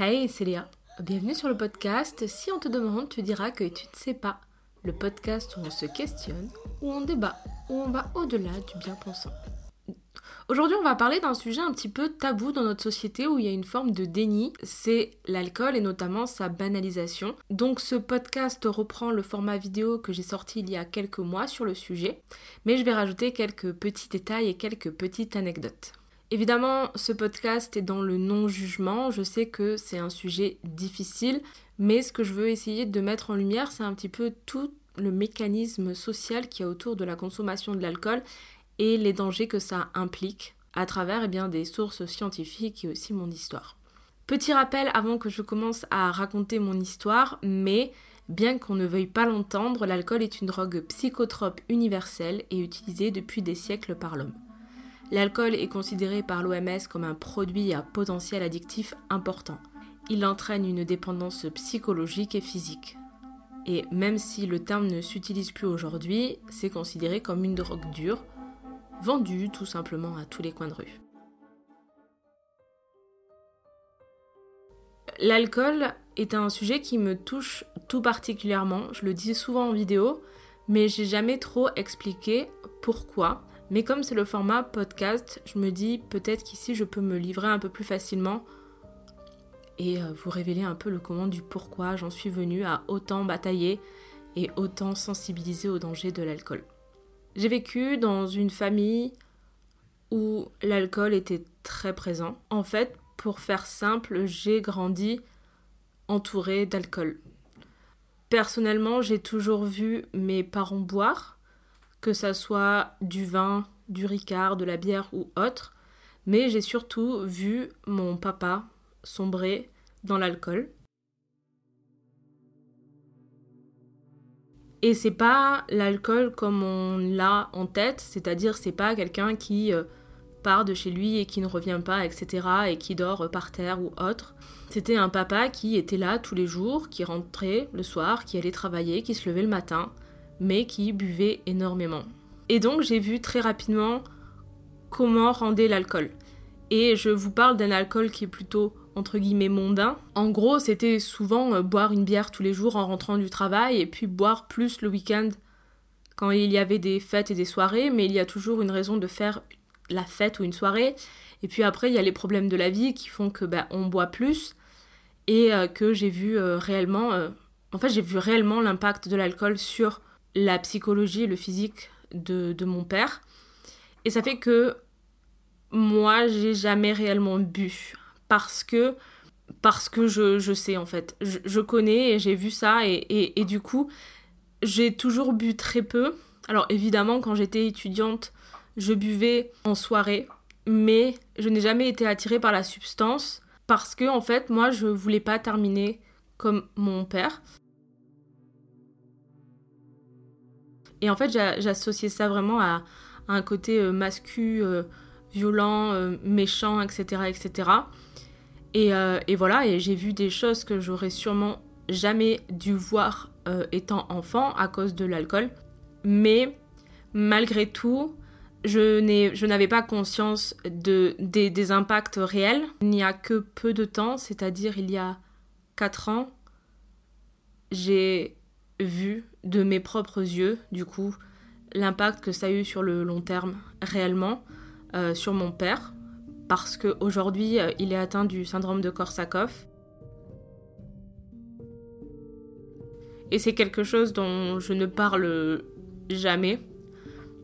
Hey, c'est Léa. Bienvenue sur le podcast. Si on te demande, tu diras que tu ne sais pas. Le podcast où on se questionne, où on débat, où on va au-delà du bien-pensant. Aujourd'hui, on va parler d'un sujet un petit peu tabou dans notre société où il y a une forme de déni, c'est l'alcool et notamment sa banalisation. Donc ce podcast reprend le format vidéo que j'ai sorti il y a quelques mois sur le sujet, mais je vais rajouter quelques petits détails et quelques petites anecdotes. Évidemment, ce podcast est dans le non-jugement, je sais que c'est un sujet difficile, mais ce que je veux essayer de mettre en lumière, c'est un petit peu tout le mécanisme social qui y a autour de la consommation de l'alcool et les dangers que ça implique à travers eh bien, des sources scientifiques et aussi mon histoire. Petit rappel avant que je commence à raconter mon histoire, mais bien qu'on ne veuille pas l'entendre, l'alcool est une drogue psychotrope universelle et utilisée depuis des siècles par l'homme. L'alcool est considéré par l'OMS comme un produit à potentiel addictif important. Il entraîne une dépendance psychologique et physique. Et même si le terme ne s'utilise plus aujourd'hui, c'est considéré comme une drogue dure, vendu tout simplement à tous les coins de rue. L'alcool est un sujet qui me touche tout particulièrement, je le dis souvent en vidéo, mais j'ai jamais trop expliqué pourquoi. Mais comme c'est le format podcast, je me dis peut-être qu'ici je peux me livrer un peu plus facilement et euh, vous révéler un peu le comment du pourquoi j'en suis venue à autant batailler et autant sensibiliser au danger de l'alcool. J'ai vécu dans une famille où l'alcool était très présent. En fait, pour faire simple, j'ai grandi entourée d'alcool. Personnellement, j'ai toujours vu mes parents boire, que ça soit du vin, du ricard, de la bière ou autre, mais j'ai surtout vu mon papa sombrer dans l'alcool. Et c'est pas l'alcool comme on l'a en tête, c'est-à-dire c'est pas quelqu'un qui euh, part de chez lui et qui ne revient pas, etc., et qui dort par terre ou autre. C'était un papa qui était là tous les jours, qui rentrait le soir, qui allait travailler, qui se levait le matin, mais qui buvait énormément. Et donc j'ai vu très rapidement comment rendait l'alcool. Et je vous parle d'un alcool qui est plutôt entre guillemets mondain. En gros, c'était souvent euh, boire une bière tous les jours en rentrant du travail et puis boire plus le week-end quand il y avait des fêtes et des soirées, mais il y a toujours une raison de faire la fête ou une soirée. Et puis après, il y a les problèmes de la vie qui font que bah, on boit plus et euh, que j'ai vu euh, réellement, en fait, j'ai vu réellement l'impact de l'alcool sur la psychologie et le physique de, de mon père. Et ça fait que moi, j'ai jamais réellement bu parce que parce que je, sais en fait. Je, connais et j'ai vu ça et, et, du coup, j'ai toujours bu très peu. Alors évidemment, quand j'étais étudiante, je buvais en soirée, mais je n'ai jamais été attirée par la substance parce que en fait, moi, je voulais pas terminer comme mon père. Et en fait, j'associais ça vraiment à, un côté euh, masculin, euh, violent, euh, méchant, etc., etc. Euh, et, voilà, et j'ai vu des choses que j'aurais sûrement jamais dû voir étant enfant à cause de l'alcool. Mais malgré tout, je n'avais pas conscience de, des, des, impacts réels. Il n'y a que peu de temps, c'est-à-dire il y a 4 ans, j'ai vu de mes propres yeux, du coup, l'impact que ça a eu sur le long terme réellement euh, sur mon père, parce qu'aujourd'hui, euh, il est atteint du syndrome de Korsakoff. Et c'est quelque chose dont je ne parle jamais,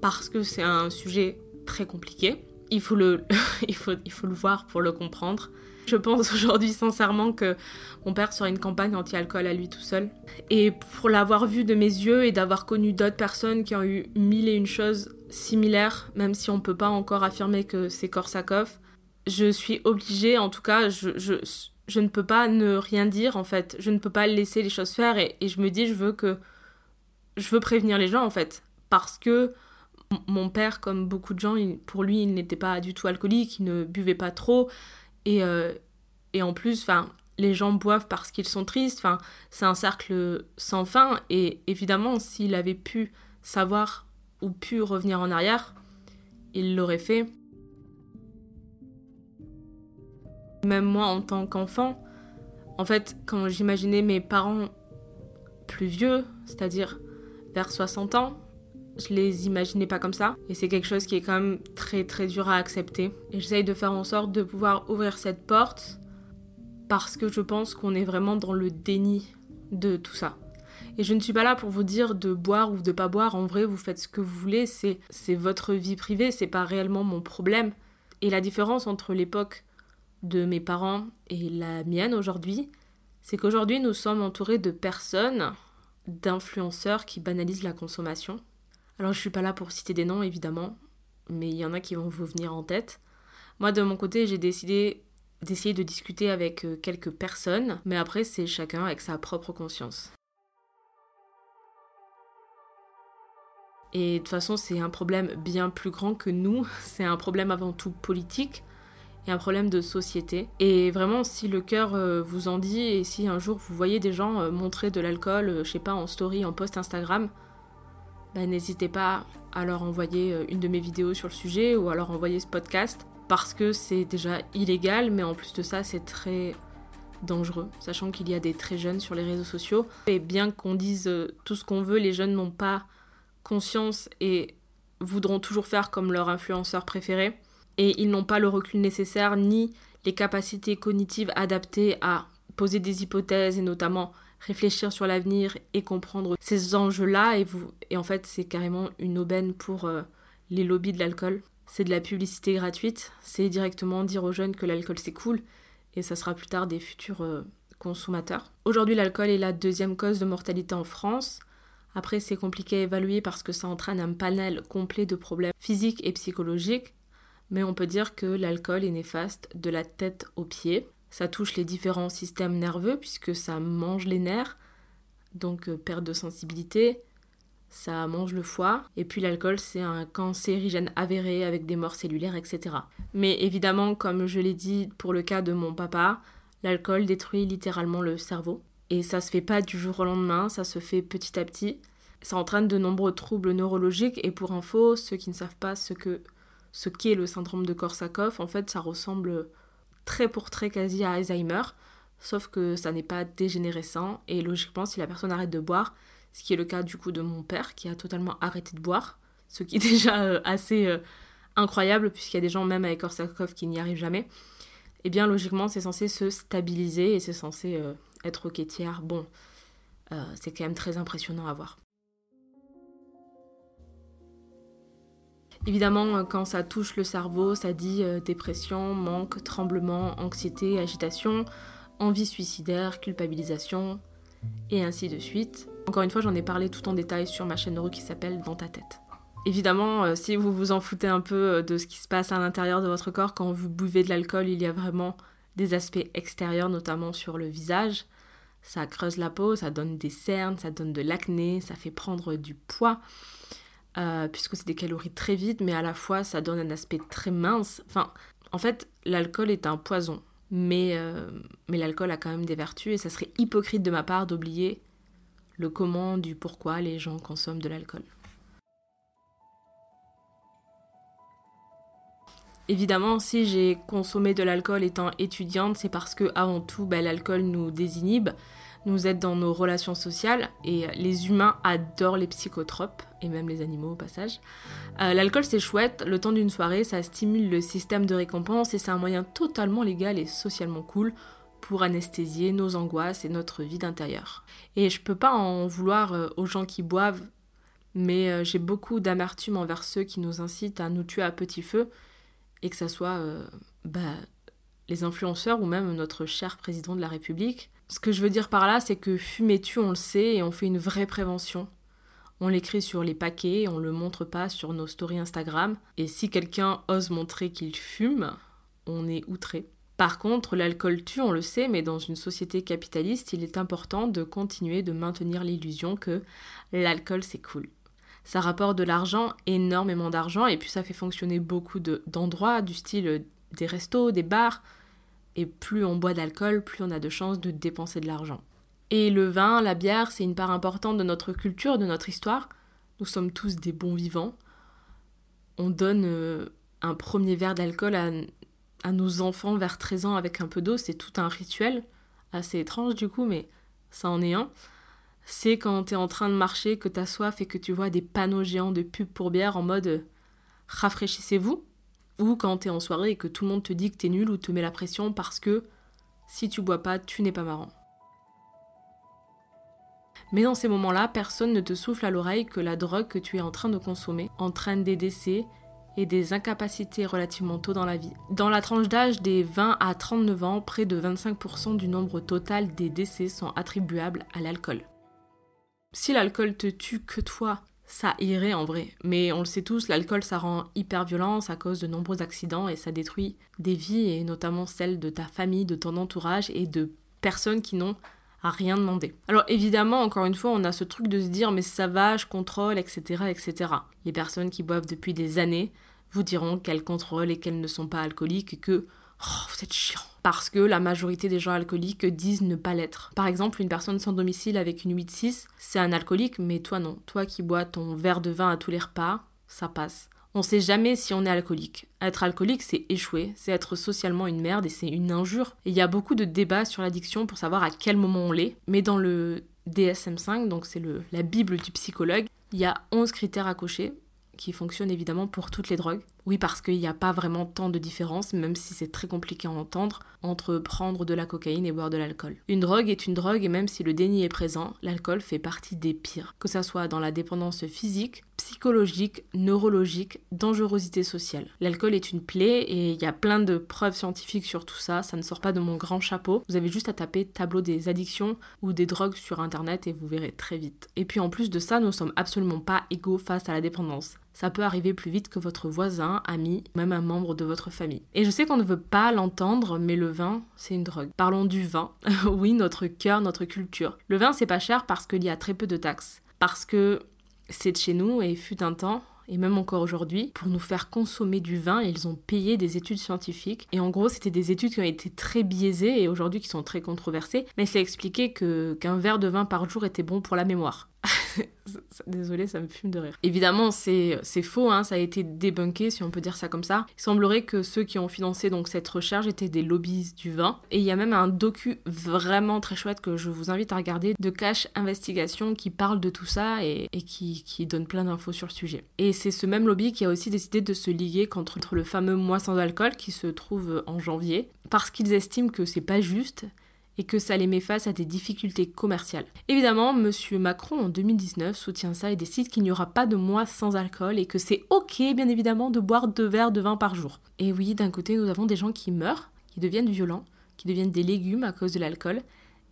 parce que c'est un sujet très compliqué. Il faut le, il faut, il faut le voir pour le comprendre. Je pense aujourd'hui sincèrement que mon père serait une campagne anti-alcool à lui tout seul. Et pour l'avoir vu de mes yeux et d'avoir connu d'autres personnes qui ont eu mille et une choses similaires, même si on peut pas encore affirmer que c'est Korsakoff, je suis obligée, en tout cas, je, je, ne peux pas ne rien dire en fait. Je ne peux pas laisser les choses faire et, je me dis, je veux que. Je veux prévenir les gens en fait. Parce que mon père, comme beaucoup de gens, pour lui, il n'était pas du tout alcoolique, il ne buvait pas trop. Et, euh, et en plus, enfin, les gens boivent parce qu'ils sont tristes. Enfin, c'est un cercle sans fin. Et évidemment, s'il avait pu savoir ou pu revenir en arrière, il l'aurait fait. Même moi, en tant qu'enfant, En fait, quand j'imaginais mes parents plus vieux, c'est-à-dire vers 60 ans, je les imaginais pas comme ça. Et c'est quelque chose qui est quand même très très dur à accepter. Et j'essaye de faire en sorte de pouvoir ouvrir cette porte parce que je pense qu'on est vraiment dans le déni de tout ça. Et je ne suis pas là pour vous dire de boire ou de pas boire. En vrai, vous faites ce que vous voulez. C'est, votre vie privée. C'est pas réellement mon problème. Et la différence entre l'époque de mes parents et la mienne aujourd'hui, c'est qu'aujourd'hui nous sommes entourés de personnes, d'influenceurs qui banalisent la consommation. Alors je suis pas là pour citer des noms évidemment, mais il y en a qui vont vous venir en tête. Moi de mon côté j'ai décidé d'essayer de discuter avec euh, quelques personnes, mais après c'est chacun avec sa propre conscience. Et de toute façon c'est un problème bien plus grand que nous, c'est un problème avant tout politique et un problème de société. Et vraiment, si le cœur euh, vous en dit, et si un jour vous voyez des gens euh, montrer de l'alcool, je sais pas, en story, en post Instagram, bah, n'hésitez pas à leur envoyer euh, une de mes vidéos sur le sujet ou à leur envoyer ce podcast parce que c'est déjà illégal, mais en plus de ça, c'est très dangereux, sachant qu'il y a des très jeunes sur les réseaux sociaux. Et bien qu'on dise euh, tout ce qu'on veut, les jeunes n'ont pas conscience et voudront toujours faire comme leur influenceur préféré. Et ils n'ont pas le recul nécessaire ni les capacités cognitives adaptées à poser des hypothèses et notamment réfléchir sur l'avenir et comprendre ces enjeux-là. Et, vous, et en fait, c'est carrément une aubaine pour euh, les lobbies de l'alcool. C'est de la publicité gratuite. C'est directement dire aux jeunes que l'alcool c'est cool. Et ça sera plus tard des futurs euh, consommateurs. Aujourd'hui, l'alcool est la deuxième cause de mortalité en France. Après, c'est compliqué à évaluer parce que ça entraîne un panel complet de problèmes physiques et psychologiques. Mais on peut dire que l'alcool est néfaste de la tête aux pieds. Ça touche les différents systèmes nerveux puisque ça mange les nerfs, donc euh, perte de sensibilité, ça mange le foie, et puis l'alcool c'est un cancérigène avéré avec des morts cellulaires, etc. Mais évidemment, comme je l'ai dit pour le cas de mon papa, l'alcool détruit littéralement le cerveau. Et ça se fait pas du jour au lendemain, ça se fait petit à petit. Ça entraîne de nombreux troubles neurologiques, et pour info, ceux qui ne savent pas ce que ce qu'est le syndrome de Korsakoff, en fait ça ressemble très pour très quasi à Alzheimer, sauf que ça n'est pas dégénérescent et logiquement si la personne arrête de boire, ce qui est le cas du coup de mon père qui a totalement arrêté de boire, ce qui est déjà euh, assez euh, incroyable puisqu'il y a des gens même avec Korsakoff qui n'y arrivent jamais, et eh bien logiquement c'est censé se stabiliser et c'est censé euh, être quêtière. Bon, c'est quand même très impressionnant à voir. Évidemment, euh, quand ça touche le cerveau, ça dit euh, dépression, manque, tremblement, anxiété, agitation, envie suicidaire, culpabilisation, et ainsi de suite. Encore une fois, j'en ai parlé tout en détail sur ma chaîne Neuro qui s'appelle Dans ta tête. Évidemment, euh, si vous vous en foutez un peu de ce qui se passe à l'intérieur de votre corps quand vous buvez de l'alcool, il y a vraiment des aspects extérieurs, notamment sur le visage. Ça creuse la peau, ça donne des cernes, ça donne de l'acné, ça fait prendre du poids. Euh, puisque c'est des calories très vides, mais à la fois ça donne un aspect très mince. En fait, l'alcool est un poison, mais, euh, mais l'alcool a quand même des vertus, et ça serait hypocrite de ma part d'oublier le comment du pourquoi les gens consomment de l'alcool. Évidemment, si j'ai consommé de l'alcool étant étudiante, c'est parce que avant tout, bah, l'alcool nous désinhibe, nous aide dans nos relations sociales et les humains adorent les psychotropes et même les animaux au passage. Euh, l'alcool c'est chouette, le temps d'une soirée ça stimule le système de récompense et c'est un moyen totalement légal et socialement cool pour anesthésier nos angoisses et notre vie d'intérieur. Et je peux pas en vouloir euh, aux gens qui boivent, mais euh, j'ai beaucoup d'amertume envers ceux qui nous incitent à nous tuer à petit feu et que ça soit bah, les influenceurs ou même notre cher président de la République. Ce que je veux dire par là, c'est que fumer tue, on le sait, et on fait une vraie prévention. On l'écrit sur les paquets, on le montre pas sur nos stories Instagram. Et si quelqu'un ose montrer qu'il fume, on est outré. Par contre, l'alcool tue, on le sait, mais dans une société capitaliste, il est important de continuer de maintenir l'illusion que l'alcool c'est cool. Ça rapporte de l'argent, énormément d'argent, et puis ça fait fonctionner beaucoup d'endroits, du style des restos, des bars, et plus on boit d'alcool, plus on a de chances de dépenser de l'argent. Et le vin, la bière, c'est une part importante de notre culture, de notre histoire. Nous sommes tous des bons vivants. On donne euh, un premier verre d'alcool à, nos enfants vers 13 ans avec un peu d'eau, c'est tout un rituel. assez étrange du coup, mais ça en est un. C'est quand t'es en train de marcher, que t'as soif et que tu vois des panneaux géants de pub pour bière en mode rafraîchissez-vous. Ou quand t'es en soirée et que tout le monde te dit que t'es nul ou te met la pression parce que si tu bois pas, tu n'es pas marrant. Mais dans ces moments-là, personne ne te souffle à l'oreille que la drogue que tu es en train de consommer entraîne des décès et des incapacités relativement tôt dans la vie. Dans la tranche d'âge des 20 à 39 ans, près de 25% du nombre total des décès sont attribuables à l'alcool. Si l'alcool te tue que toi, ça irait en vrai. Mais on le sait tous, l'alcool ça rend hyper violent, ça cause de nombreux accidents et ça détruit des vies et notamment celles de ta famille, de ton entourage et de personnes qui n'ont à rien demandé. Alors évidemment, encore une fois, on a ce truc de se dire mais ça va, je contrôle, etc., etc. Les personnes qui boivent depuis des années vous diront qu'elles contrôlent et qu'elles ne sont pas alcooliques et que oh, vous êtes chiant. Parce que la majorité des gens alcooliques disent ne pas l'être. Par exemple, une personne sans domicile avec une 8-6, c'est un alcoolique, mais toi non. Toi qui bois ton verre de vin à tous les repas, ça passe. On sait jamais si on est alcoolique. Être alcoolique, c'est échouer, c'est être socialement une merde et c'est une injure. il y a beaucoup de débats sur l'addiction pour savoir à quel moment on l'est. Mais dans le DSM5, donc c'est la Bible du psychologue, il y a 11 critères à cocher qui fonctionnent évidemment pour toutes les drogues. Oui, parce qu'il n'y a pas vraiment tant de différence, même si c'est très compliqué à entendre, entre prendre de la cocaïne et boire de l'alcool. Une drogue est une drogue et même si le déni est présent, l'alcool fait partie des pires, que ça soit dans la dépendance physique, psychologique, neurologique, dangerosité sociale. L'alcool est une plaie et il y a plein de preuves scientifiques sur tout ça, ça ne sort pas de mon grand chapeau. Vous avez juste à taper tableau des addictions ou des drogues sur internet et vous verrez très vite. Et puis en plus de ça, nous sommes absolument pas égaux face à la dépendance ça peut arriver plus vite que votre voisin, ami, même un membre de votre famille. Et je sais qu'on ne veut pas l'entendre, mais le vin, c'est une drogue. Parlons du vin. oui, notre cœur, notre culture. Le vin, c'est pas cher parce qu'il y a très peu de taxes. Parce que c'est de chez nous et fut un temps, et même encore aujourd'hui, pour nous faire consommer du vin, ils ont payé des études scientifiques. Et en gros, c'était des études qui ont été très biaisées et aujourd'hui qui sont très controversées, mais c'est expliqué qu'un verre de vin par jour était bon pour la mémoire. Désolée, ça me fume de rire. Évidemment, c'est faux, hein, ça a été débunké, si on peut dire ça comme ça. Il semblerait que ceux qui ont financé donc cette recherche étaient des lobbies du vin. Et il y a même un docu vraiment très chouette que je vous invite à regarder de Cash Investigation qui parle de tout ça et, qui, qui donne plein d'infos sur le sujet. Et c'est ce même lobby qui a aussi décidé de se liguer contre le fameux mois sans alcool qui se trouve en janvier parce qu'ils estiment que c'est pas juste et que ça les met face à des difficultés commerciales. Évidemment, M. Macron en 2019 soutient ça et décide qu'il n'y aura pas de mois sans alcool et que c'est ok bien évidemment de boire deux verres de vin par jour. Et oui, d'un côté nous avons des gens qui meurent, qui deviennent violents, qui deviennent des légumes à cause de l'alcool,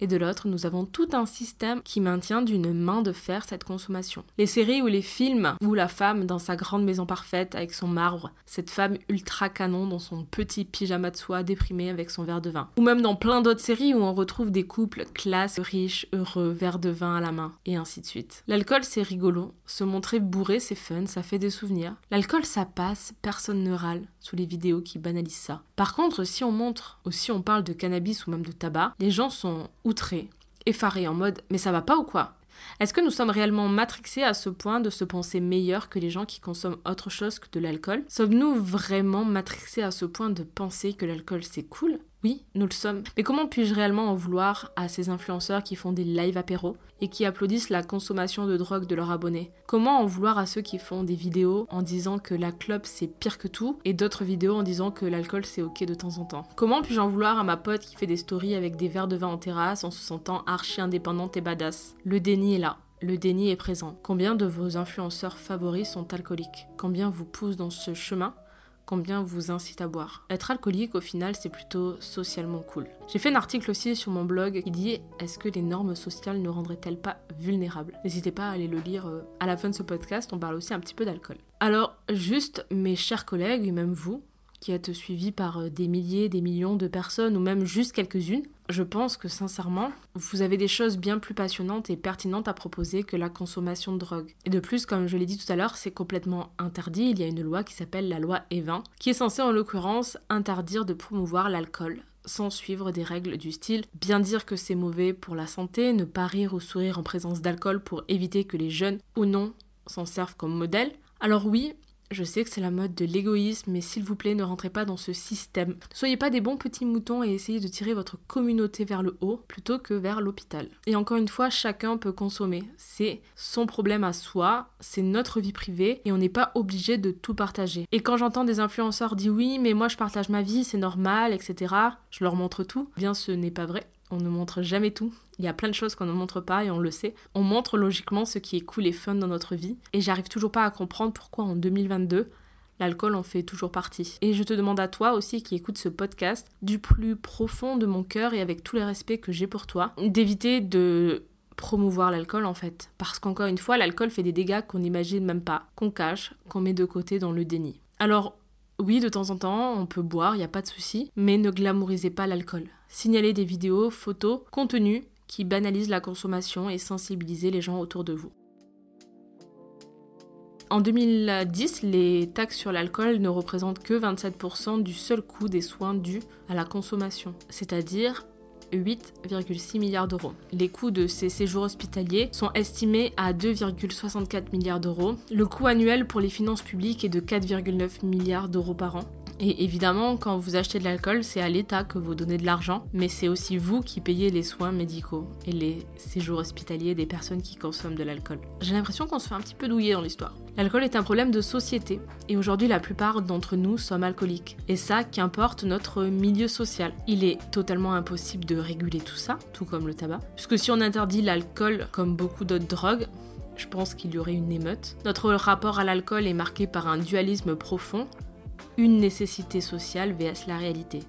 et de l'autre, nous avons tout un système qui maintient d'une main de fer cette consommation. Les séries ou les films où la femme dans sa grande maison parfaite avec son marbre, cette femme ultra canon dans son petit pyjama de soie déprimé avec son verre de vin. Ou même dans plein d'autres séries où on retrouve des couples classe, riches, heureux, verre de vin à la main, et ainsi de suite. L'alcool c'est rigolo, se montrer bourré c'est fun, ça fait des souvenirs. L'alcool ça passe, personne ne râle sous les vidéos qui banalisent ça. Par contre, si on montre ou si on parle de cannabis ou même de tabac, les gens sont outré, effaré en mode mais ça va pas ou quoi? Est-ce que nous sommes réellement matrixés à ce point de se penser meilleurs que les gens qui consomment autre chose que de l'alcool? Sommes-nous vraiment matrixés à ce point de penser que l'alcool c'est cool? Oui, nous le sommes. Mais comment puis-je réellement en vouloir à ces influenceurs qui font des live apéros et qui applaudissent la consommation de drogue de leurs abonnés? Comment en vouloir à ceux qui font des vidéos en disant que la clope c'est pire que tout et d'autres vidéos en disant que l'alcool c'est ok de temps en temps? Comment puis-je en vouloir à ma pote qui fait des stories avec des verres de vin en terrasse en se sentant archi indépendante et badass? Le déni est là. Le déni est présent. Combien de vos influenceurs favoris sont alcooliques? Combien vous poussent dans ce chemin? Combien vous incite à boire. Être alcoolique, au final, c'est plutôt socialement cool. J'ai fait un article aussi sur mon blog qui dit Est-ce que les normes sociales ne rendraient-elles pas vulnérables? N'hésitez pas à aller le lire euh, à la fin de ce podcast, on parle aussi un petit peu d'alcool. Alors, juste, mes chers collègues, et même vous, qui êtes suivis par euh, des milliers, des millions de personnes, ou même juste quelques-unes, je pense que sincèrement, vous avez des choses bien plus passionnantes et pertinentes à proposer que la consommation de drogue. Et de plus, comme je l'ai dit tout à l'heure, c'est complètement interdit. Il y a une loi qui s'appelle la loi Evin, qui est censée en l'occurrence interdire de promouvoir l'alcool sans suivre des règles du style bien dire que c'est mauvais pour la santé, ne pas rire ou sourire en présence d'alcool pour éviter que les jeunes ou non s'en servent comme modèle. Alors oui, Je sais que c'est la mode de l'égoïsme, mais s'il vous plaît, ne rentrez pas dans ce système. Soyez pas des bons petits moutons et essayez de tirer votre communauté vers le haut plutôt que vers l'hôpital. Et encore une fois, chacun peut consommer. C'est son problème à soi, c'est notre vie privée et on n'est pas obligé de tout partager. Et quand j'entends des influenceurs dire oui, mais moi je partage ma vie, c'est normal, etc., je leur montre tout, bien ce n'est pas vrai. On ne montre jamais tout. Il y a plein de choses qu'on ne montre pas et on le sait. On montre logiquement ce qui est cool et fun dans notre vie. Et j'arrive toujours pas à comprendre pourquoi en 2022, l'alcool en fait toujours partie. Et je te demande à toi aussi qui écoute ce podcast, du plus profond de mon cœur et avec tous les respects que j'ai pour toi, d'éviter de promouvoir l'alcool en fait. Parce qu'encore une fois, l'alcool fait des dégâts qu'on n'imagine même pas, qu'on cache, qu'on met de côté dans le déni. Alors oui, de temps en temps, on peut boire, il n'y a pas de souci, mais ne glamourisez pas l'alcool. Signalez des vidéos, photos, contenus qui banalisent la consommation et sensibilisez les gens autour de vous. En 2010, les taxes sur l'alcool ne représentent que 27% du seul coût des soins dus à la consommation, c'est-à-dire 8,6 milliards d'euros. Les coûts de ces séjours hospitaliers sont estimés à 2,64 milliards d'euros. Le coût annuel pour les finances publiques est de 4,9 milliards d'euros par an. Et évidemment, quand vous achetez de l'alcool, c'est à l'État que vous donnez de l'argent, mais c'est aussi vous qui payez les soins médicaux et les séjours hospitaliers des personnes qui consomment de l'alcool. J'ai l'impression qu'on se fait un petit peu douiller dans l'histoire. L'alcool est un problème de société, et aujourd'hui la plupart d'entre nous sommes alcooliques. Et ça, qu'importe notre milieu social. Il est totalement impossible de réguler tout ça, tout comme le tabac, puisque si on interdit l'alcool comme beaucoup d'autres drogues, je pense qu'il y aurait une émeute. Notre rapport à l'alcool est marqué par un dualisme profond, une nécessité sociale vs la réalité.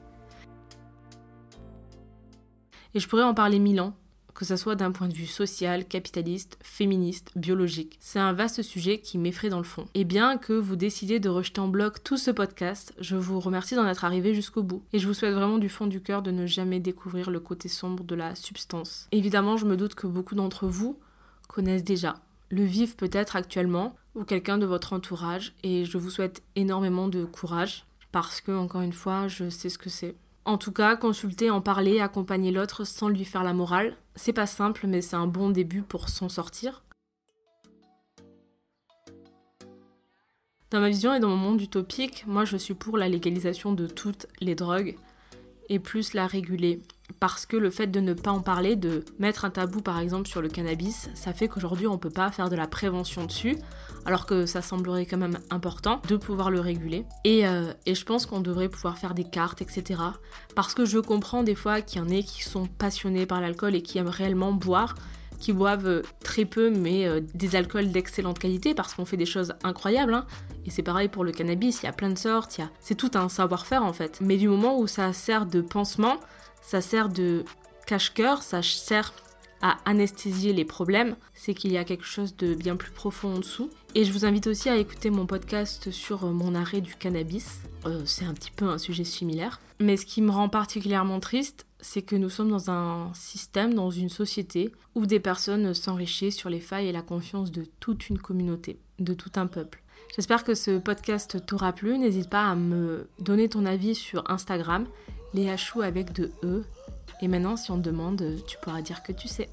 Et je pourrais en parler mille ans, que ce soit d'un point de vue social, capitaliste, féministe, biologique. C'est un vaste sujet qui m'effraie dans le fond. Et bien que vous décidez de rejeter en bloc tout ce podcast, je vous remercie d'en être arrivé jusqu'au bout. Et je vous souhaite vraiment du fond du cœur de ne jamais découvrir le côté sombre de la substance. Évidemment, je me doute que beaucoup d'entre vous connaissent déjà, le vivent peut-être actuellement, ou quelqu'un de votre entourage et je vous souhaite énormément de courage parce que, encore une fois, je sais ce que c'est. En tout cas, consulter, en parler, accompagner l'autre sans lui faire la morale, c'est pas simple, mais c'est un bon début pour s'en sortir. Dans ma vision et dans mon monde utopique, moi je suis pour la légalisation de toutes les drogues et plus la réguler parce que le fait de ne pas en parler, de mettre un tabou par exemple sur le cannabis, ça fait qu'aujourd'hui on peut pas faire de la prévention dessus, alors que ça semblerait quand même important de pouvoir le réguler. Et, euh, et je pense qu'on devrait pouvoir faire des cartes, etc. Parce que je comprends des fois qu'il y en ait qui sont passionnés par l'alcool et qui aiment réellement boire, qui boivent très peu mais euh, des alcools d'excellente qualité parce qu'on fait des choses incroyables. Hein. Et c'est pareil pour le cannabis, il y a plein de sortes, a... c'est tout un savoir-faire en fait. Mais du moment où ça sert de pansement, ça sert de cache-cœur, ça sert à anesthésier les problèmes, c'est qu'il y a quelque chose de bien plus profond en dessous. Et je vous invite aussi à écouter mon podcast sur euh, mon arrêt du cannabis. Euh, c'est un petit peu un sujet similaire. Mais ce qui me rend particulièrement triste, c'est que nous sommes dans un système, dans une société, où des personnes s'enrichissent sur les failles et la confiance de toute une communauté, de tout un peuple. J'espère que ce podcast t'aura plu. N'hésite pas à me donner ton avis sur Instagram les hachous avec de E. Et maintenant, si on te demande, tu pourras dire que tu sais.